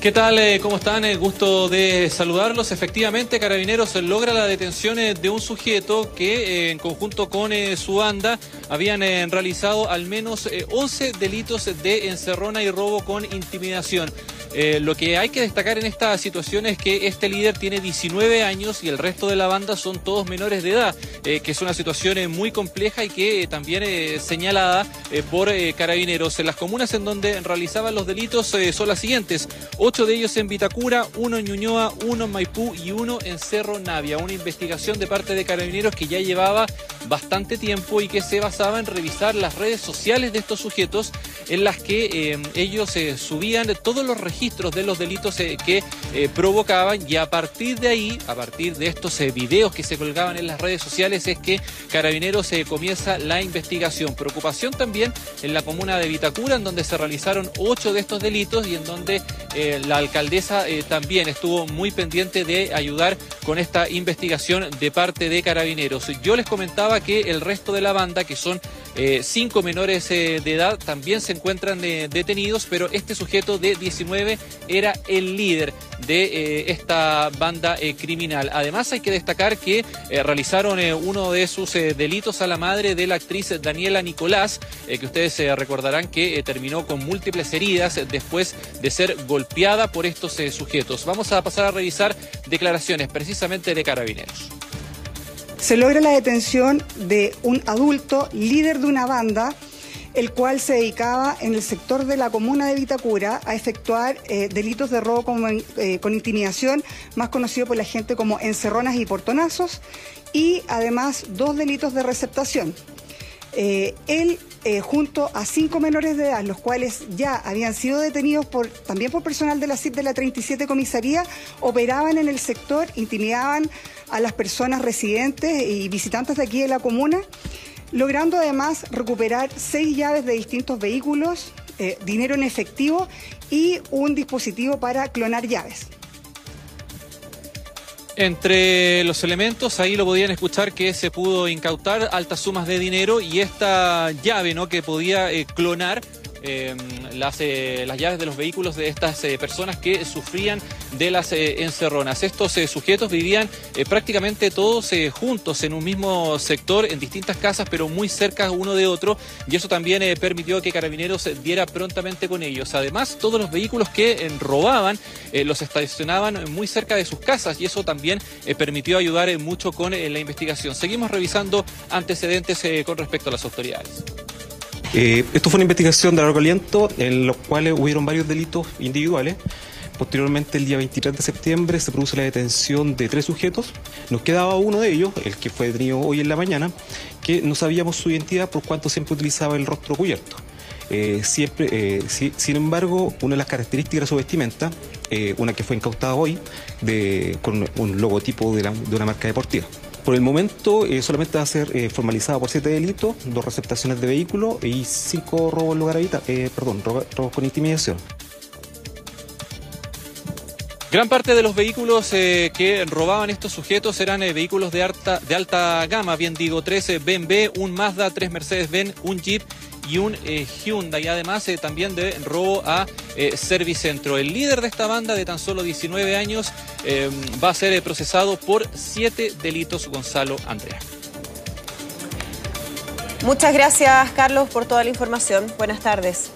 ¿Qué tal? Eh, ¿Cómo están? El gusto de saludarlos. Efectivamente, Carabineros logra la detención eh, de un sujeto que, eh, en conjunto con su banda, habían realizado al menos 11 delitos de encerrona y robo con intimidación. Eh, lo que hay que destacar en esta situación es que este líder tiene 19 años y el resto de la banda son todos menores de edad, eh, que es una situación eh, muy compleja y que también es señalada por carabineros. Las comunas en donde realizaban los delitos son las siguientes: ocho de ellos en Vitacura, uno en Ñuñoa, uno en Maipú y uno en Cerro Navia. Una investigación de parte de carabineros que ya llevaba bastante tiempo y que se basaba en revisar las redes sociales de estos sujetos en las que ellos subían todos los registros de los delitos eh, que eh, provocaban y a partir de ahí, a partir de estos eh, videos que se colgaban en las redes sociales es que Carabineros comienza la investigación. Preocupación también en la comuna de Vitacura, en donde se realizaron ocho de estos delitos y en donde la alcaldesa también estuvo muy pendiente de ayudar con esta investigación de parte de Carabineros. Yo les comentaba que el resto de la banda, que son cinco menores de edad, también se encuentran detenidos, pero este sujeto de 19 era el líder de eh, esta banda eh, criminal. Además hay que destacar que eh, realizaron uno de sus delitos a la madre de la actriz Daniela Nicolás, que ustedes recordarán que terminó con múltiples heridas después de ser golpeada por estos sujetos. Vamos a pasar a revisar declaraciones precisamente de carabineros. Se logra la detención de un adulto líder de una banda el cual se dedicaba en el sector de la comuna de Vitacura a efectuar eh, delitos de robo eh, con, intimidación, más conocido por la gente como encerronas y portonazos, y además dos delitos de receptación. Eh, él, junto a cinco menores de edad, los cuales ya habían sido detenidos también por personal de la CIP de la 37 Comisaría, operaban en el sector, intimidaban a las personas residentes y visitantes de aquí de la comuna logrando además recuperar seis llaves de distintos vehículos, eh, dinero en efectivo y un dispositivo para clonar llaves. Entre los elementos, ahí lo podían escuchar que se pudo incautar altas sumas de dinero y esta llave ¿no? que podía eh, clonar Em, las, eh, las llaves de los vehículos de estas eh, personas que sufrían de las eh, encerronas. Estos sujetos vivían prácticamente todos juntos en un mismo sector, en distintas casas, pero muy cerca uno de otro, y eso también permitió que Carabineros diera prontamente con ellos. Además, todos los vehículos que robaban los estacionaban muy cerca de sus casas, y eso también permitió ayudar mucho con la investigación. Seguimos revisando antecedentes con respecto a las autoridades. Eh, esto fue una investigación de largo aliento en los cuales hubieron varios delitos individuales. Posteriormente, el día 23 de septiembre, se produce la detención de tres sujetos. Nos quedaba uno de ellos, el que fue detenido hoy en la mañana, que no sabíamos su identidad por cuanto siempre utilizaba el rostro cubierto. Eh, siempre, eh, sin embargo, una de las características de su vestimenta, una que fue incautada hoy, de, con un logotipo de una marca deportiva. Por el momento eh, solamente va a ser eh, formalizado por siete delitos, dos receptaciones de vehículos y cinco robos en lugar habitado, eh, perdón, robos con intimidación. Gran parte de los vehículos que robaban estos sujetos eran vehículos de alta, de alta gama, bien digo, tres BMW, un Mazda, tres Mercedes-Benz, un Jeep y un eh, Hyundai. Además eh, también de robo a eh, Servicentro. El líder de esta banda de tan solo 19 años va a ser procesado por siete delitos, Gonzalo Andrea. Muchas gracias, Carlos, por toda la información. Buenas tardes.